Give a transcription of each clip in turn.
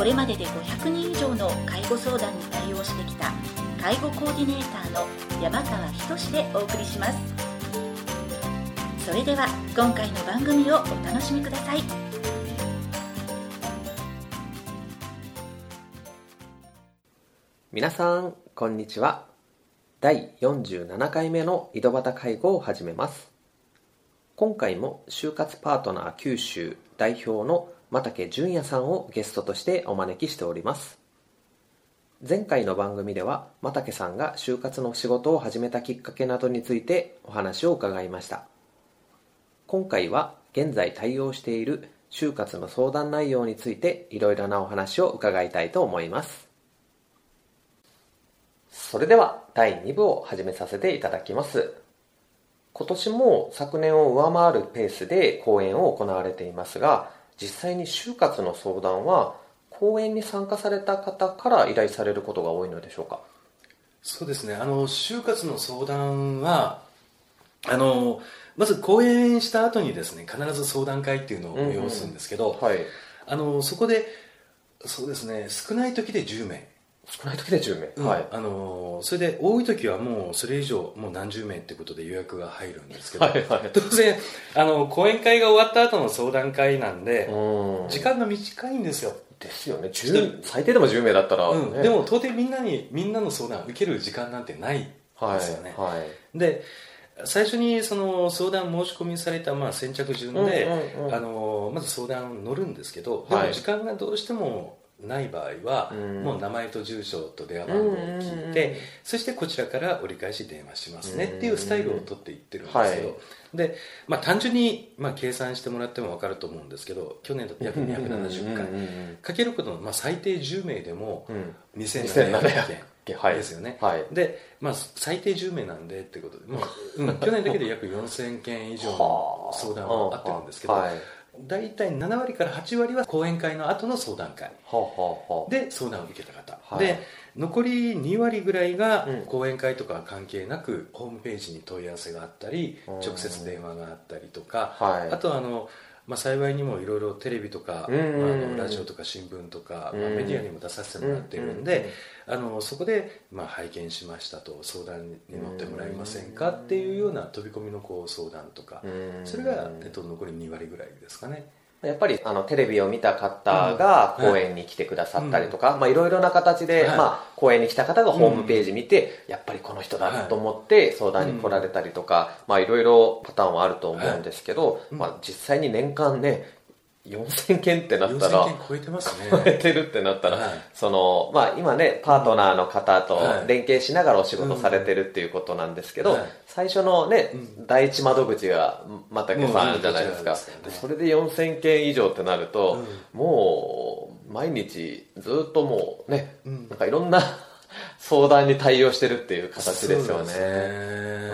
これまでで500人以上の介護相談に対応してきた介護コーディネーターの山川仁でお送りします。それでは今回の番組をお楽しみください。皆さんこんにちは。第47回目の井戸端介護を始めます。今回も就活パートナー九州代表の又竹淳也さんをゲストとしてお招きしております。前回の番組では又竹さんが就活の仕事を始めたきっかけなどについてお話を伺いました。今回は現在対応している就活の相談内容についていろいろなお話を伺いたいと思います。それでは第2部を始めさせていただきます。今年も昨年を上回るペースで講演を行われていますが実際に就活の相談は講演に参加された方から依頼されることが多いのでしょうか？そうですね。あの就活の相談はあのまず講演した後にですね必ず相談会っていうのを催すんですけど、うんうんはい、あのそこでそうですね少ない時で10名少ない時で10名、うん、はい、あのそれで多い時はもうそれ以上もう何十名ってことで予約が入るんですけど、はいはい、当然あの講演会が終わった後の相談会なんで時間が短いんですよ。ですよね。最低でも10名だったら、ね。うん、でも到底みんなにみんなの相談受ける時間なんてないですよね、はいはい、で最初にその相談申し込みされたまあ先着順で、うんうんうん、あのまず相談乗るんですけどでも時間がどうしてもない場合は、もう名前と住所と電話番号を聞いて、そしてこちらから折り返し電話しますねっていうスタイルを取っていってるんですけど、で、まあ、単純に、まあ、計算してもらっても分かると思うんですけど去年だと約270回。かけることの、まあ、最低10名でも2700件。ですよね、はい、で、まあ、最低10名なんでってことで、まあうん、去年だけで約4000件以上の相談があってるんですけど、はい大体7割から8割は講演会の後の相談会。で相談を受けた方、はい、で残り2割ぐらいが講演会とか関係なくホームページに問い合わせがあったり直接電話があったりとか、あとあのまあ、幸いにもいろいろテレビとか、まあ、あのラジオとか新聞とか、まあ、メディアにも出させてもらってるんで、あのそこで、まあ、拝見しましたと相談に乗ってもらえませんかっていうような飛び込みのこう相談とかそれが、えっと、残り2割ぐらいですかね。やっぱりあのテレビを見た方が講演に来てくださったりとか、まあ、いろいろな形で、まあ、講演に来た方がホームページ見て、やっぱりこの人だと思って相談に来られたりとか、まあ、いろいろパターンはあると思うんですけど、まあ、実際に年間ね4000件ってなったら超えてますね。超えてるってなったら、はい、そのまあ今ねパートナーの方と連携しながらお仕事されてるっていうことなんですけど、はい、最初のね、うん、第一窓口が又竹さんじゃないですか、うん、それで4000件以上ってなると、うん、もう毎日ずっともうね、なんかいろんな 相談に対応してるっていう形ですよね、ね、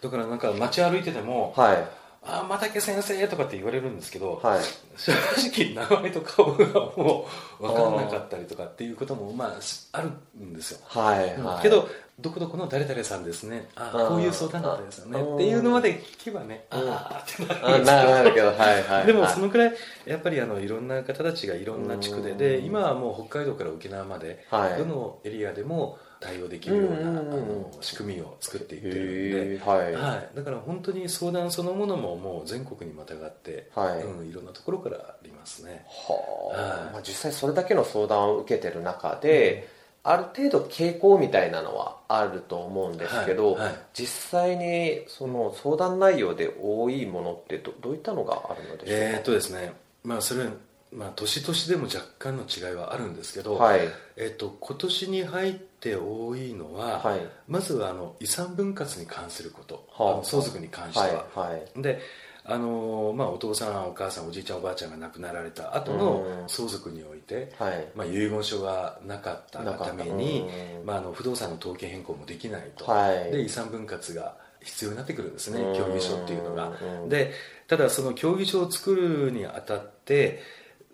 だからなんか街歩いてても、はいあ又竹先生とかって言われるんですけど、はい、正直名前と顔がもう分かんなかったりとかっていうこともまああるんですよ、はいはい、けどどこどこの誰々さんですね。あこういう相談だったですよね。っていうのまで聞けばねああってなるんですなるけど、はいはい、でもそのくらいやっぱりあのいろんな方たちがいろんな地区で。で今はもう北海道から沖縄まで、どのエリアでも対応できるような、あの仕組みを作っていってるんで、はい。はい、だから本当に相談そのものももう全国にまたがって、はい。うん、いろんなところからありますね。はあ、まあ、実際それだけの相談を受けてる中で、うん、ある程度傾向みたいなのはあると思うんですけど、はい。はい、実際にその相談内容で多いものってどどういったのがあるのでしょうか？えー、っとですね。まあそれまあ、年々でも若干の違いはあるんですけど、はい、えっと、今年に入って多いのは、はい、まずはあの遺産分割に関すること、はあ、相続に関しては、はい、であのまあ、お父さんお母さんおじいちゃんおばあちゃんが亡くなられた後の相続において、はい、まあ、遺言書がなかったために、まあ、あの不動産の統計変更もできないと、はい、で遺産分割が必要になってくるんですね協議書っていうのが。でただその協議書を作るにあたって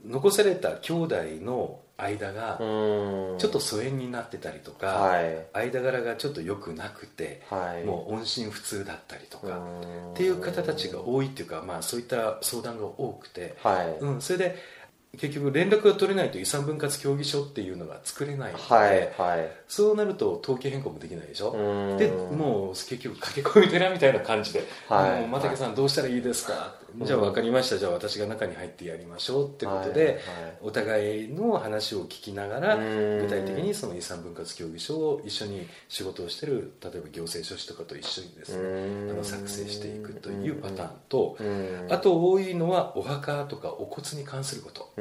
残された兄弟の間がちょっと疎遠になってたりとか、はい、間柄がちょっと良くなくて、はい、もう音信不通だったりとかっていう方たちが多いっていうか、まあ、そういった相談が多くて、はい、うん、それで結局連絡が取れないと遺産分割協議書っていうのが作れないので、はいはい、そうなると統計変更もできないでしょ？でもう結局駆け込み寺みたいな感じで「はい、もう又家さんどうしたらいいですか?」じゃあ分かりました。じゃあ私が中に入ってやりましょうってことで、はいはい、お互いの話を聞きながら具体的にその遺産分割協議書を一緒に仕事をしてる例えば行政書士とかと一緒にですねあの作成していくというパターンとあと多いのはお墓とかお骨に関すること。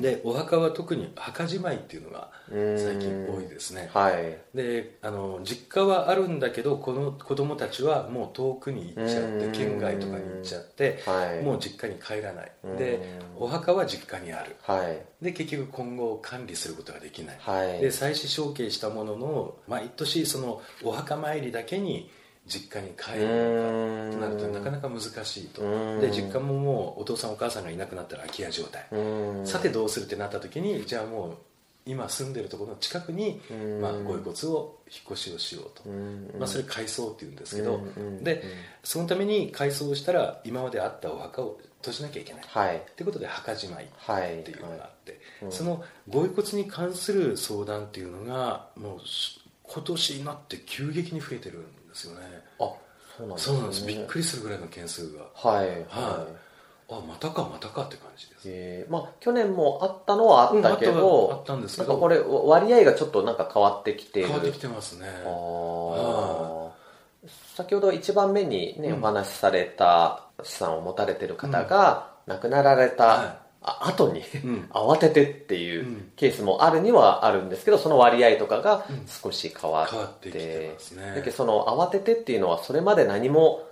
でお墓は特に墓じまいっていうのが最近多いですね、はい、であの実家はあるんだけどこの子供たちはもう遠くに行っちゃって県外とかに行っちゃってはい、もう実家に帰らない。でお墓は実家にある、はい、で結局今後管理することができない、はい、で再死承継したものの毎年そのお墓参りだけに実家に帰るのかとなるとなかなか難しいと。で実家ももうお父さんお母さんがいなくなったら空き家状態。さてどうするってなった時にじゃあもう今住んでるところの近くに、まあ、ご遺骨を引っ越しをしようと、まあ、それ改装っていうんですけど、でそのために改装したら今まであったお墓を閉じなきゃいけない、はい、っていうことで墓じまいっていうのがあって、はい、そのご遺骨に関する相談っていうのがもう今年になって急激に増えてるんですよね。あそうなんです、ね、そうなんです。びっくりするぐらいの件数が。はい、はいあまたかまたかって感じです、えー、まあ去年もあったのはあったけど、うん、あったんですけど。これ割合がちょっとなんか変わってきて変わってきてますね。あ先ほど一番目にね、うん、お話しされた資産を持たれてる方が亡くなられた、はい。後に、うん、慌ててっていうケースもあるにはあるんですけどその割合とかが少し変わって,、うん、ってきてますね。だけどその慌ててっていうのはそれまで何も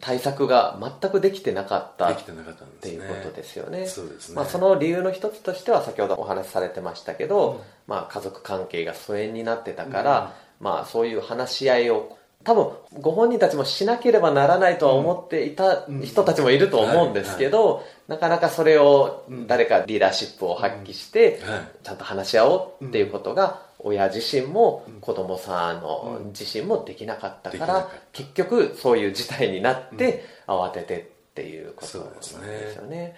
対策が全くできてなかったっていうことですよね。そうですね。まあその理由の一つとしては先ほどお話しされてましたけど、うん、まあ家族関係が疎遠になってたから、うん、まあそういう話し合いを多分ご本人たちもしなければならないとは思っていた人たちもいると思うんですけど、なかなかそれを誰かリーダーシップを発揮して、ちゃんと話し合おうっていうことが親自身も子供さんの自身もできなかったから、結局そういう事態になって慌ててっていうことなんですよね。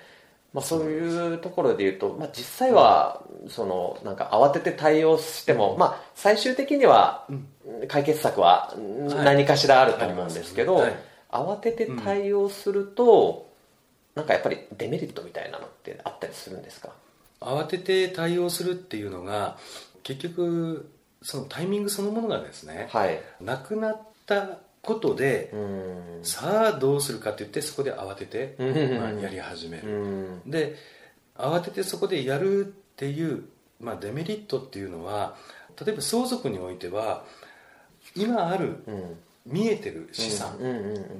まあ、そういうところで言うと、まあ、実際はそのなんか慌てて対応しても、まあ、最終的には解決策は何かしらあると思うんですけど、慌てて対応すると、なんかやっぱりデメリットみたいなのってあったりするんですか？慌てて対応するっていうのが結局そのタイミングそのものがですね、はい、なくなったことで、さあどうするかって言ってそこで慌てて、まあ、やり始める、で慌ててそこでやるっていう、まあ、デメリットっていうのは例えば相続においては今ある、見えてる資産、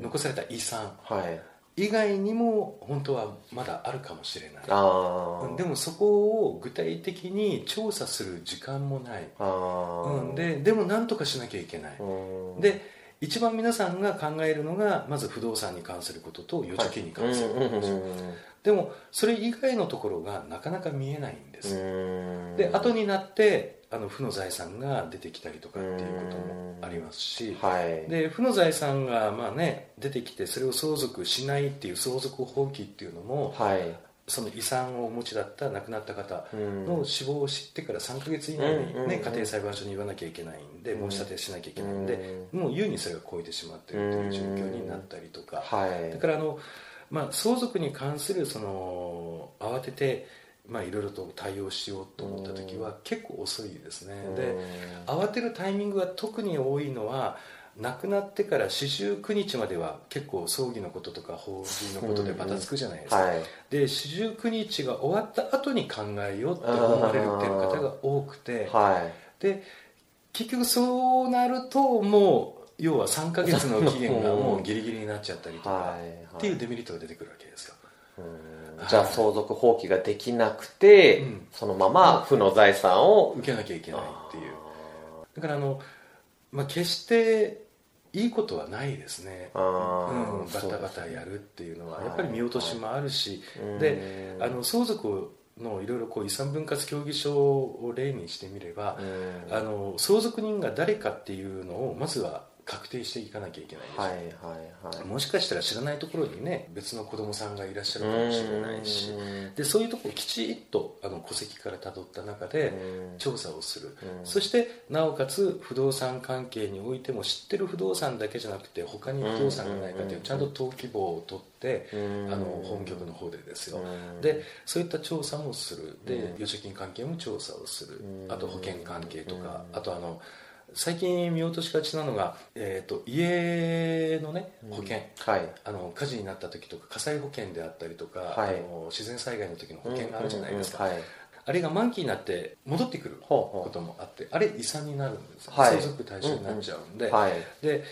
残された遺産、はい。以外にも本当はまだあるかもしれない。でもそこを具体的に調査する時間もない、うん、ででも何とかしなきゃいけない。で一番皆さんが考えるのがまず不動産に関することと預貯金に関することです、はい、でもそれ以外のところがなかなか見えないんです。で後になってあの負の財産が出てきたりとかっていうこともありますし、はい、で負の財産がまあ、ね、出てきてそれを相続しないっていう相続放棄っていうのも、はい、その遺産をお持ちだった亡くなった方の死亡を知ってから3か月以内に、ね、家庭裁判所に言わなきゃいけないんで申し立てしなきゃいけないんでもう優にそれが超えてしまっているという状況になったりとか、はい、だからあの、まあ、相続に関するその慌ててまあ、いろいろと対応しようと思った時は結構遅いですね。で慌てるタイミングが特に多いのは亡くなってから四十九日までは結構葬儀のこととか法事のことでバタつくじゃないですか、はい、で四十九日が終わった後に考えようって思われるっていう方が多くて、はい、で結局そうなるともう要は3か月の期限がもうギリギリになっちゃったりとか、っていうデメリットが出てくるわけですよ。じゃあ相続放棄ができなくて、うん、そのまま負の財産を受けなきゃいけないっていう。だからあの、まあ、決していいことはないですね、うん、バタバタやるっていうのはやっぱり見落としもあるし、であの相続のいろいろこう遺産分割協議書を例にしてみれば、あの相続人が誰かっていうのをまずは確定していかなきゃいけないです、はいはいはい、もしかしたら知らないところにね別の子供さんがいらっしゃるかもしれないし。でそういうところをきちっとあの戸籍からたどった中で調査をする。そしてなおかつ不動産関係においても知ってる不動産だけじゃなくて他に不動産がないかというちゃんと登記簿を取ってあの本局の方でですよ。でそういった調査もする。で預貯金関係も調査をする。あと保険関係とかあとあの最近見落としがちなのが、えーと、家のね保険、うんはい、あの火事になった時とか火災保険であったりとか、はい、あの自然災害の時の保険があるじゃないですか、うんうんうんはい、あれが満期になって戻ってくることもあってあれ遺産になるんです、相続対象になっちゃうんで,、で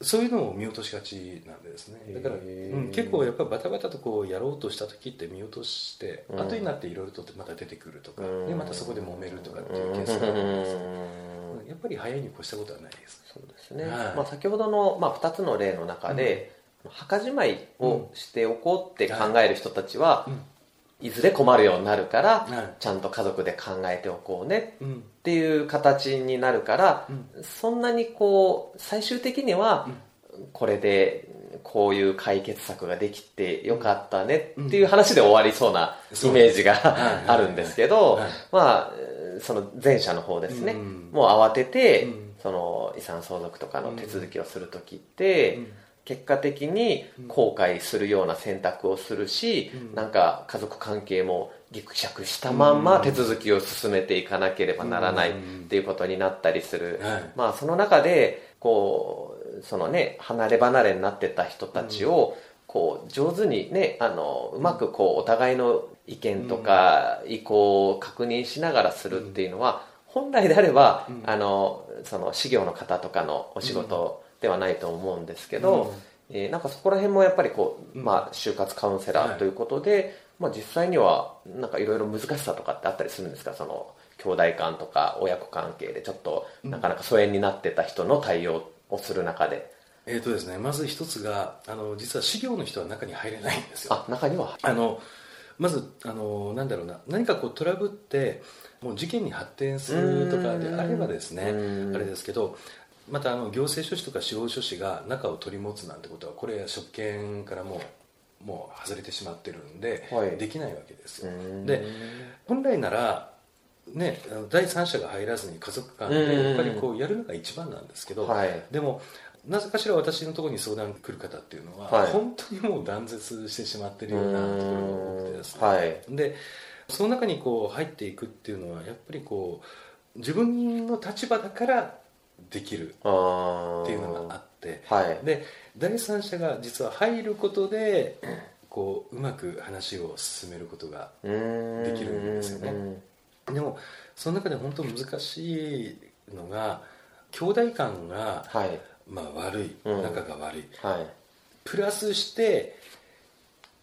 そういうのを見落としがちなんですね。だから、うん、結構やっぱりバタバタとこうやろうとした時って見落として、うん、後になっていろいろとまた出てくるとか、でまたそこで揉めるとかっていうケースがあるんですよやっぱり早いに越したことはないです。そうですね、はい、まあ、先ほどの、まあ、2つの例の中で、うん、墓じまいをしておこうって考える人たちは、いずれ困るようになるから、ちゃんと家族で考えておこうねっていう形になるから、そんなにこう最終的にはこれでこういう解決策ができてよかったねっていう話で終わりそうなイメージがあるんですけど、まあその前者の方ですね、もう慌てて、その遺産相続とかの手続きをする時って、結果的に後悔するような選択をするし、なんか家族関係もぎくしゃくしたまんま手続きを進めていかなければならないっていうことになったりする、まあその中でこうそのね離れ離れになってた人たちをこう上手にねあのうまくこうお互いの意見とか意向を確認しながらするっていうのは、本来であれば、あのその事業の方とかのお仕事ではないと思うんですけど、えー、なんかそこら辺もやっぱりこう、まあ、就活カウンセラーということで、まあ、実際にはなんかいろいろ難しさとかってあったりするんですか？その兄弟間とか親子関係でちょっとなかなか疎遠になってた人の対応をする中で。えーとですね、まず一つがあの実は事業の人は中に入れないんですよ。あ中にはあのまずあのなんだろうな何かこうトラブってもう事件に発展するとかであればですねあれですけどまたあの行政書士とか司法書士が中を取り持つなんてことはこれ職権からもうもう外れてしまってるんで、はい、できないわけですよ。で本来ならね、第三者が入らずに家族間でやっぱりこうやるのが一番なんですけど、はい、でもなぜかしら私のところに相談来る方っていうのは、はい、本当にもう断絶してしまってるようなところが多くてですね、はい、でその中にこう入っていくっていうのはやっぱりこう自分の立場だからできるっていうのがあって、はい、で第三者が実は入ることでこううまく話を進めることができるんですよね。でもその中で本当難しいのが兄弟間が、はいまあ、悪い。仲が悪い、うんはい、プラスして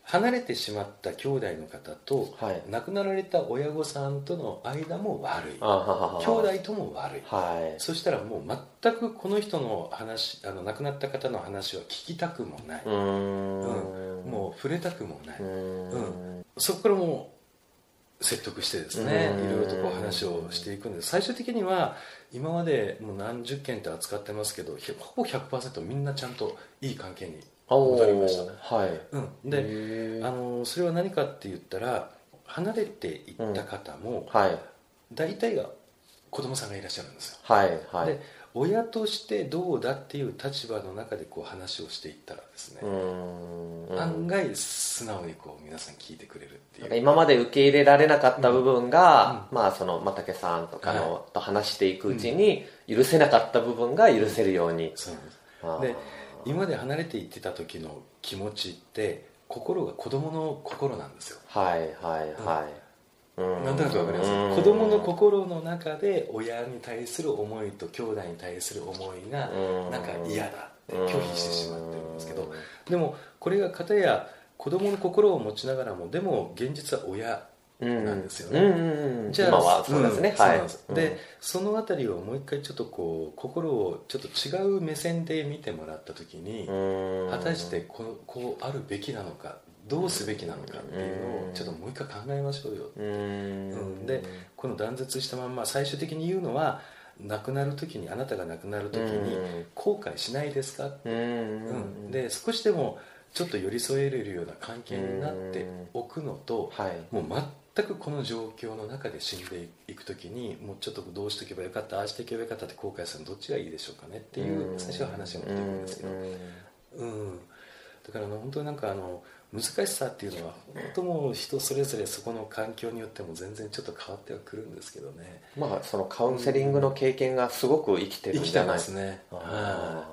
離れてしまった兄弟の方と、はい、亡くなられた親御さんとの間も悪い。兄弟とも悪い、はい、そしたらもう全くこの人の話あの亡くなった方の話は聞きたくもない。うん、もう触れたくもない。うん、そこからもう説得してですねいろいろとこう話をしていくんです。最終的には今までもう何十件って扱ってますけどほぼ100%みんなちゃんといい関係に戻りました。ね、はい。うん、であのそれは何かって言ったら離れていった方も、うんはい、大体が子供さんがいらっしゃるんですよ、はい。はい、で親としてどうだっていう立場の中でこう話をしていったらですね案外素直にこう皆さん聞いてくれるっていう。今まで受け入れられなかった部分が、うん、まあその又家さんとかの、はい、と話していくうちに、許せなかった部分が許せるように、そうです。で今まで離れていってた時の気持ちって心が子供の心なんですよ。はいはいはい、なんとなくわかります？子供の心の中で親に対する思いと兄弟に対する思いがなんか嫌だって拒否してしまってるんですけどでもこれが片や子供の心を持ちながらもでも現実は親なんですよね、じゃあ今はそうですね、はい、でその辺りをもう一回ちょっとこう心をちょっと違う目線で見てもらった時に果たしてこうこうあるべきなのかどうすべきなのかっていうのをちょっともう一回考えましょうよ。うん、でこの断絶したまんま最終的に言うのは亡くなる時にあなたが亡くなる時に後悔しないですかうん、で少しでもちょっと寄り添えれるような関係になっておくのと、はい、もう全くこの状況の中で死んでいく時にもうちょっとどうしておけばよかったああしておけばよかったって後悔するのどっちがいいでしょうかねっていう最初は話が出てくるんですけど、うん、だから本当になんかあの難しさっていうのは本当もう人それぞれそこの環境によっても全然ちょっと変わってはくるんですけどね。まあそのカウンセリングの経験がすごく生きてるんじゃな。いですね、は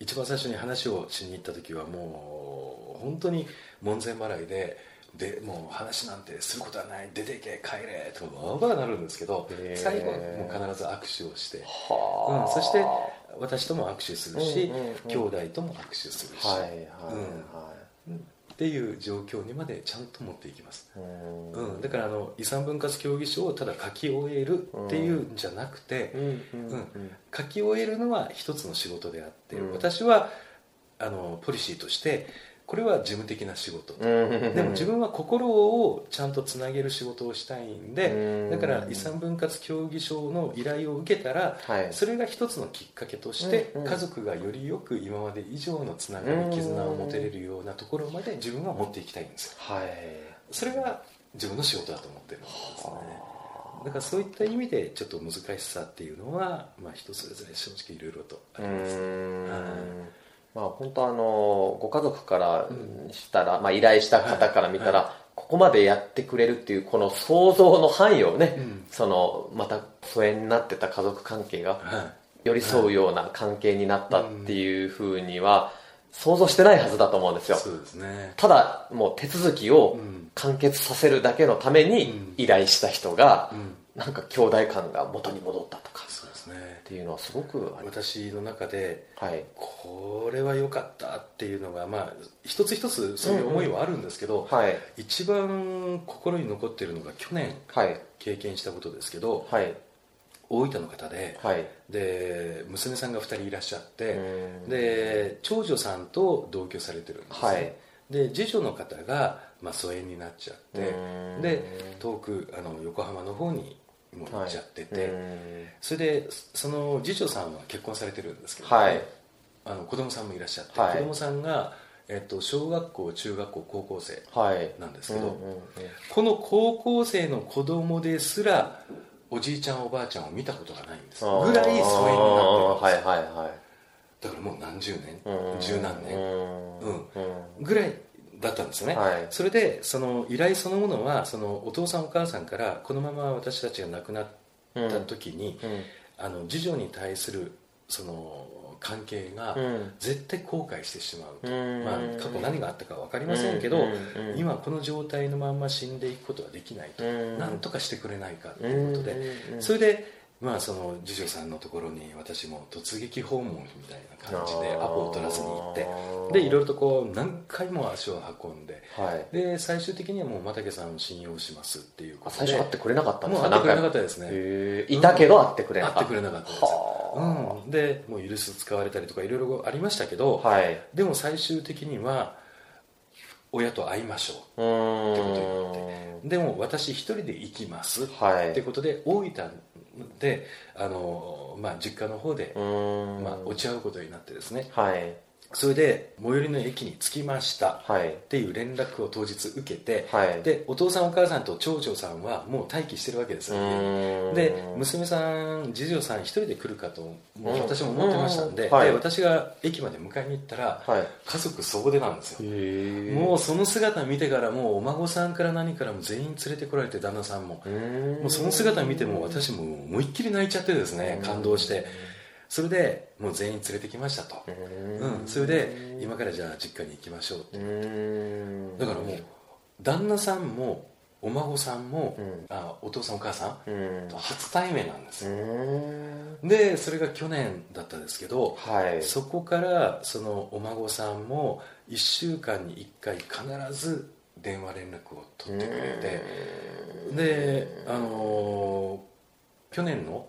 一番最初に話をしに行った時はもう本当に門前払いででもう話なんてすることはない出ていけ帰れとかわばなるんですけど最後はもう必ず握手をして、うん、そして私とも握手するし、うんうんうん、兄弟とも握手するし、はいはいはい、っていう状況にまでちゃんと持っていきます、うん、だからあの遺産分割協議書をただ書き終えるっていうんじゃなくて、うん書き終えるのは一つの仕事であって、私はあのポリシーとしてこれは事務的な仕事。でも自分は心をちゃんとつなげる仕事をしたいんでだから遺産分割協議書の依頼を受けたら、それが一つのきっかけとして家族がよりよく今まで以上のつながり絆を持てれるようなところまで自分は持っていきたいんですよ、はい、それが自分の仕事だと思ってるんですね。だからそういった意味でちょっと難しさっていうのは、まあ、人それぞれ正直いろいろとありますね。まあ、本当あのご家族からしたら、まあ、依頼した方から見たら、ここまでやってくれるっていうこの想像の範囲をね、そのまた疎遠になってた家族関係が寄り添うような関係になったっていうふうには想像してないはずだと思うんですよ。そうですね。ただもう手続きを完結させるだけのために依頼した人が、なんか兄弟感が元に戻ったとかっていうのはすごく私の中で、はい、これは良かったっていうのがまあ一つ一つそういう思いはあるんですけど、うんうん。はい、一番心に残っているのが去年経験したことですけど、はい、大分の方ではい、で娘さんが2人いらっしゃってで長女さんと同居されてるんですね、はい、で次女の方が、まあ、疎遠になっちゃってで遠くあの横浜の方にもう行っちゃってて、はい、それでその次女さんは結婚されてるんですけど、はい、あの子供さんもいらっしゃって、はい、子供さんが、えっと、小学校中学校高校生なんですけど、この高校生の子供ですらおじいちゃんおばあちゃんを見たことがないんです。ぐらい疎遠になってるんです、はいはいはい、だからもう何十年十何年、うん、ぐらいだったんですよね、はい、それでその依頼そのものはそのお父さんお母さんからこのまま私たちが亡くなった時に、うん。うん、あの次女に対するその関係が絶対後悔してしまうと、うん、まあ、過去何があったか分かりませんけど、今この状態のまんま死んでいくことはできないと、何とかしてくれないかということで、それでまあその次女さんのところに私も突撃訪問みたいな感じでアポを取らずに行ってでいろいろとこう何回も足を運んで、はい、で最終的にはもう又竹さんを信用しますっていうことで最初会ってくれなかったんですか会ってくれなかったですね。いたけど会ってくれなかった。会ってくれなかったです、うん、でもう許す使われたりとかいろいろありましたけど、はい、でも最終的には親と会いましょうってことになって。でも私一人で行きますってことで大分であの、まあ、実家の方で、まあ、落ち合うことになってですね、はい、それで最寄りの駅に着きました。っていう連絡を当日受けて、はい、でお父さんお母さんと長女さんはもう待機してるわけですよ、ね、で娘さん次女さん一人で来るかと私も思ってましたんではい、で私が駅まで迎えに行ったら、はい、家族総出なんですよ。もうその姿見てからもうお孫さんから何からも全員連れてこられて旦那さんも。もうその姿見ても私も思いっきり泣いちゃってですね感動してそれでもう全員連れてきましたと、うん、それで今からじゃあ実家に行きましょうって。だからもう旦那さんもお孫さんも、うん、あお父さんお母さん、うん、と初対面なんです。よでそれが去年だったんですけど、はい、そこからそのお孫さんも1週間に1回必ず電話連絡を取ってくれてであのー、去年の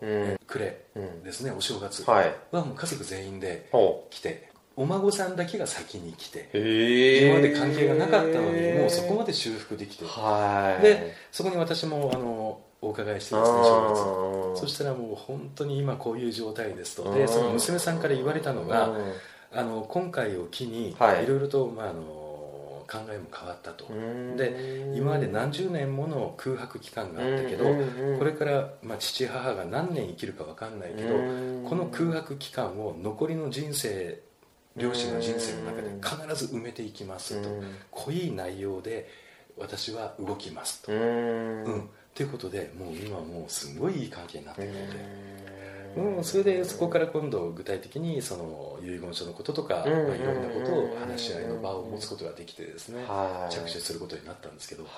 暮れですね、お正月。はもう家族全員で来てお孫さんだけが先に来て今まで関係がなかったのにもうそこまで修復できて。でそこに私もあのお伺いしてですね正月。そしたらもう本当に今こういう状態ですと。でその娘さんから言われたのがあの今回を機にいろいろと、まあ、あの考えも変わったと。で今まで何十年もの空白期間があったけどこれから、まあ、父母が何年生きるか分かんないけどこの空白期間を残りの人生両親の人生の中で必ず埋めていきますと。濃い内容で私は動きますと。うん。ということでもう今もうすごいいい関係になってくるので。うん、それでそこから今度具体的にその遺言書のこととか、まあ、いろんなことを話し合いの場を持つことができてですね、着手することになったんですけど、も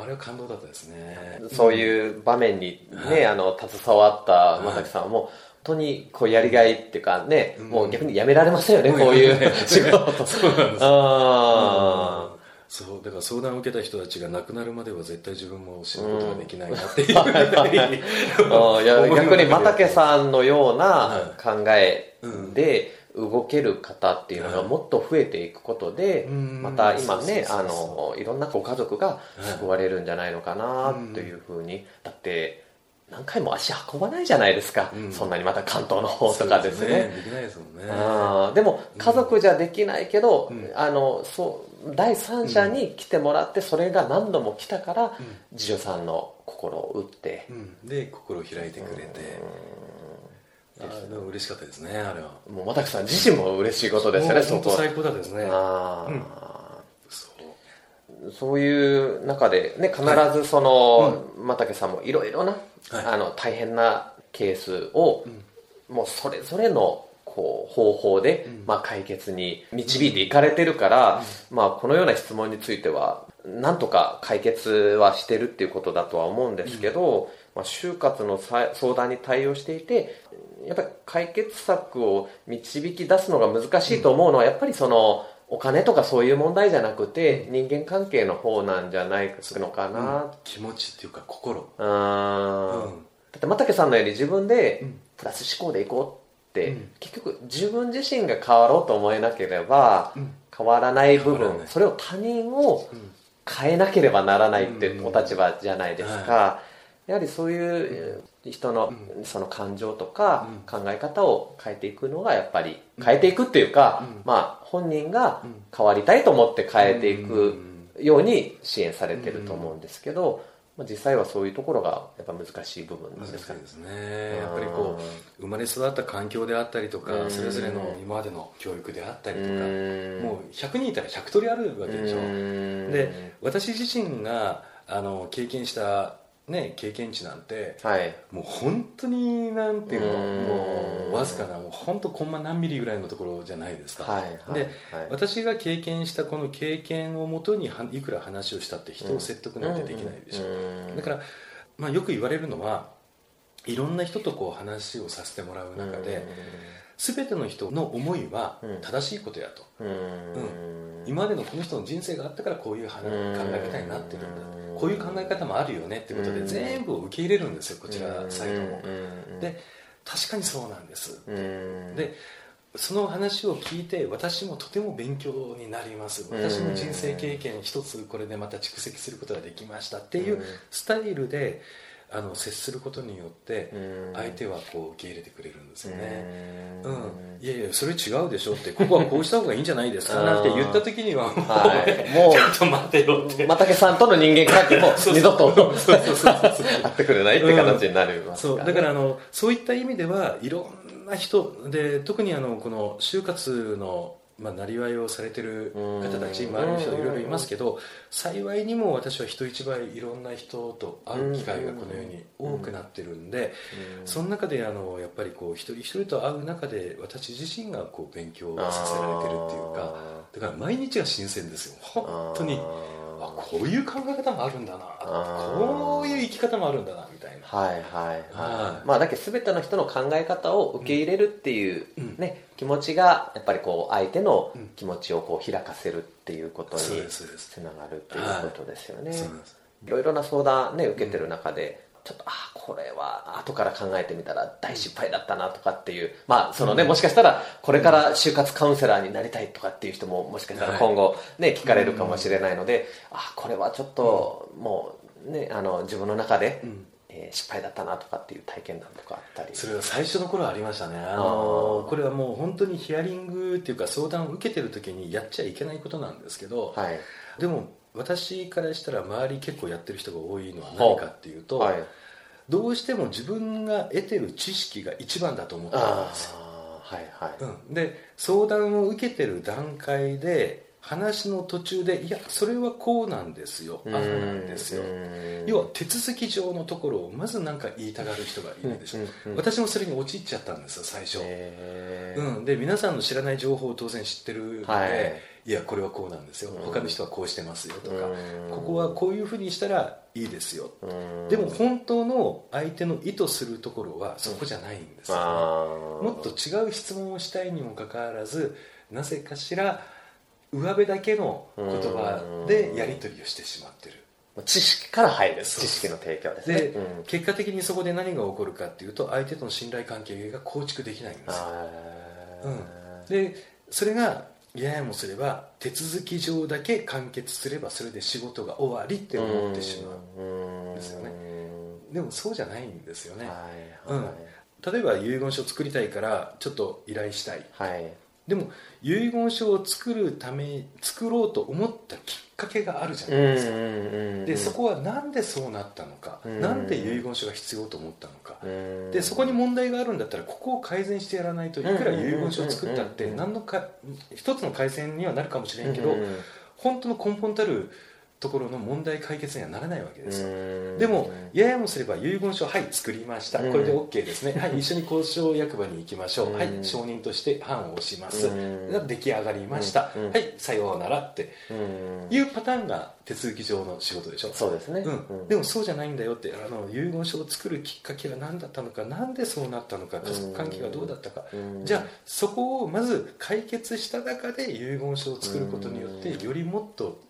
うあれは感動だったですね。そういう場面にね、あの携わった馬崎さんはもう当にこうやりがいっていうかね、もう逆にやめられませんよね、こういう仕事。そうなんです。あそうだから相談を受けた人たちが亡くなるまでは絶対自分も死ぬことができないなっていう、うん、逆に又家さんのような考えで動ける方っていうのがもっと増えていくことで、また今ねあのいろんなご家族が救われるんじゃないのかなというふうに。だって何回も足運ばないじゃないですか、うん、そんなにまた関東の方とかですね、ね、できないですもんね。でも家族じゃできないけど、うん、あのそう第三者に来てもらってそれが何度も来たから、次女さんの心を打って、で心を開いてくれて、あでも嬉しかったですねあれは。もう又木さん自身も嬉しいことですよね本当最高だですね。ああ、そう。いう中で、ね、必ずその、又、は、家、さんもいろいろな、はい、あの大変なケースを、うん、もうそれぞれのこう方法で、うん、まあ、解決に導いていかれてるから、うん、まあ、このような質問についてはなんとか解決はしてるっていうことだとは思うんですけど、まあ、就活の相談に対応していてやっぱり解決策を導き出すのが難しいと思うのはやっぱりそのお金とかそういう問題じゃなくて人間関係の方なんじゃないのかな、うん、気持ちっていうか心。うん、だって又家さんのように自分でプラス思考でいこうって、うん、結局自分自身が変わろうと思えなければ、変わらない部分それを他人を変えなければならないってお立場じゃないですか、やはりそういう人のその感情とか考え方を変えていくのがやっぱり変えていくっていうか、まあ本人が変わりたいと思って変えていくように支援されてると思うんですけど、まあ、実際はそういうところがやっぱ難しい部分ですか。ねですね。やっぱりこう生まれ育った環境であったりとかそれぞれの今までの教育であったりとかもう100人いたら100通りあるわけでしょ。で私自身があの経験したね、経験値なんて、はい、もう本当になんていうのもうわずかなもう本当コンマ何ミリぐらいのところじゃないですか、はいはい、で、私が経験したこの経験をもとにいくら話をしたって人を説得なんてできないでしょ、うだから、まあ、よく言われるのはいろんな人とこう話をさせてもらう中で、全ての人の思いは正しいことやと、うん、うん、今までのこの人の人生があったからこういう考え方になってるんだ。こういう考え方もあるよねってことで全部を受け入れるんですよこちらサイドも。で確かにそうなんです。でその話を聞いて私もとても勉強になります。私の人生経験一つこれでまた蓄積することができましたっていうスタイルであの接することによって相手はこう受け入れてくれるんですよね、うん、いやいやそれ違うでしょってここはこうした方がいいんじゃないですか。なん。て言った時にはもう,、はい、もうちょっと待てよって。又家さんとの人間関係も二度と会ってくれないって形になります、ね、そう。だからあのそういった意味ではいろんな人で特にあのこの就活のまあ、なりわいをされてる方たち周りの人いろいろいますけど幸いにも私は人一倍いろんな人と会う機会がこのように多くなってるんでその中であのやっぱりこう一人一人と会う中で私自身がこう勉強させられてるっていうかだから毎日が新鮮ですよ。本当に。こういう考え方もあるんだな。こういう生き方もあるんだな。みたいな。はいはいはい、まあだけど全ての人の考え方を受け入れるっていうね、気持ちがやっぱりこう相手の気持ちをこう開かせるっていうことにつながるっていうことですよね、い。ろいろな相談ね受けてる中で、ちょっとあこれは後から考えてみたら大失敗だったなとかっていうまあそのね、もしかしたらこれから就活カウンセラーになりたいとかっていう人ももしかしたら今後ね、聞かれるかもしれないので、あこれはちょっともうねあの自分の中で、えー、失敗だったなとかっていう体験談とかあったり。それは最初の頃ありましたね。あのこれはもう本当にヒアリングっていうか相談を受けてる時にやっちゃいけないことなんですけど、はい、でも私からしたら周り結構やってる人が多いのは何かっていうと、はい、どうしても自分が得てる知識が一番だと思ってるんですよ、はいはい。うん、で相談を受けてる段階で話の途中でいやそれはこうなんですよ。ああなんですよ。要は手続き上のところをまず何か言いたがる人がいるでしょ。私もそれに陥っちゃったんですよ最初、うん、で皆さんの知らない情報を当然知ってるので、はい。いやこれはこうなんですよ。他の人はこうしてますよとかここはこういうふうにしたらいいですよ。でも本当の相手の意図するところはそこじゃないんですよ、ね、もっと違う質問をしたいにもかかわらずなぜかしら上辺だけの言葉でやり取りをしてしまってる。知識から入る知識の提供ですね。で、うん、結果的にそこで何が起こるかっていうと相手との信頼関係が構築できないんです。よ、うん、でそれがややもすれば手続き上だけ完結すればそれで仕事が終わりって思ってしまうんですよね。でもそうじゃないんですよね、はいはい、うん、例えば遺言書作りたいからちょっと依頼したい、はい、でも遺言書を作るため作ろうと思ったきっかけがあるじゃないですか。でそこは何でそうなったのか何で遺言書が必要と思ったのか。でそこに問題があるんだったらここを改善してやらないといくら遺言書を作ったって何のか一つの改善にはなるかもしれんけど本当の根本たるところの問題解決にはならないわけです。よでもややもすれば遺言書はい作りました。これで OK ですね。はい一緒に交渉役場に行きましょう。はい承認として判を押します。出来上がりました。はいさようならって。いうパターンが手続き上の仕事でしょ。そうですね、うん、でもそうじゃないんだよってあの遺言書を作るきっかけは何だったのか何でそうなったのか家族関係がどうだったか。じゃあそこをまず解決した中で遺言書を作ることによってよりもっと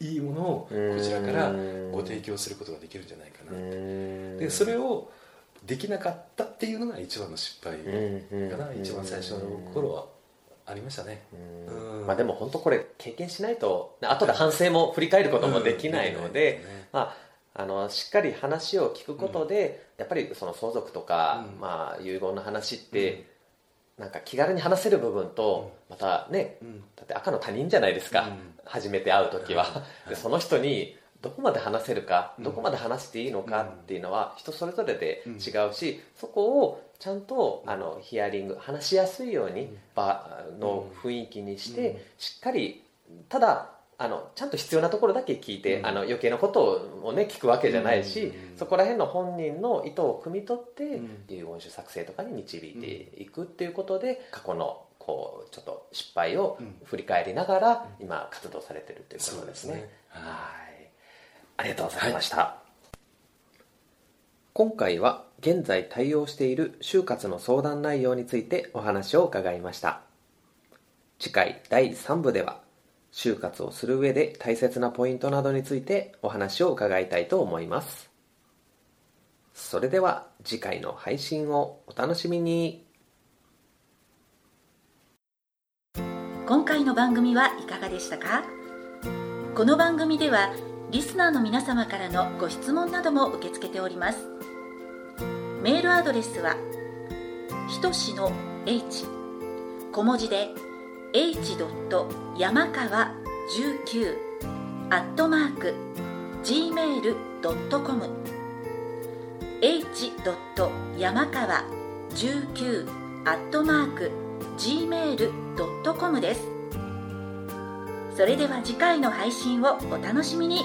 いいものをこちらからご提供することができるんじゃないかな。でそれをできなかったっていうのが一番の失敗かな。一番最初の頃はありましたね。まあでも本当これ経験しないと後で反省も振り返ることもできないので、まああのしっかり話を聞くことで、やっぱりその相続とか、まあ、遺言の話って、なんか気軽に話せる部分と、またね、だって赤の他人じゃないですか、初めて会う時は、でその人にどこまで話せるか、どこまで話していいのかっていうのは人それぞれで違うし、そこをちゃんとあのヒアリング話しやすいように場の雰囲気にして、しっかりただあのちゃんと必要なところだけ聞いて、うん、あの余計なことをね聞くわけじゃないし、うん、そこら辺の本人の意図を汲み取って、遺言書作成とかに導いていくっていうことで過去のこうちょっと失敗を振り返りながら、今活動されてるということですね。すね。はい。ありがとうございました、はい、今回は現在対応している就活の相談内容についてお話を伺いました。次回第3部では就活をする上で大切なポイントなどについてお話を伺いたいと思います。それでは次回の配信をお楽しみに。今回の番組はいかがでしたか？この番組ではリスナーの皆様からのご質問なども受け付けております。メールアドレスはひとしの h 小文字で h. 山川19アットマーク gmail.com h. 山川19アットマーク gmail.com ですそれでは次回の配信をお楽しみに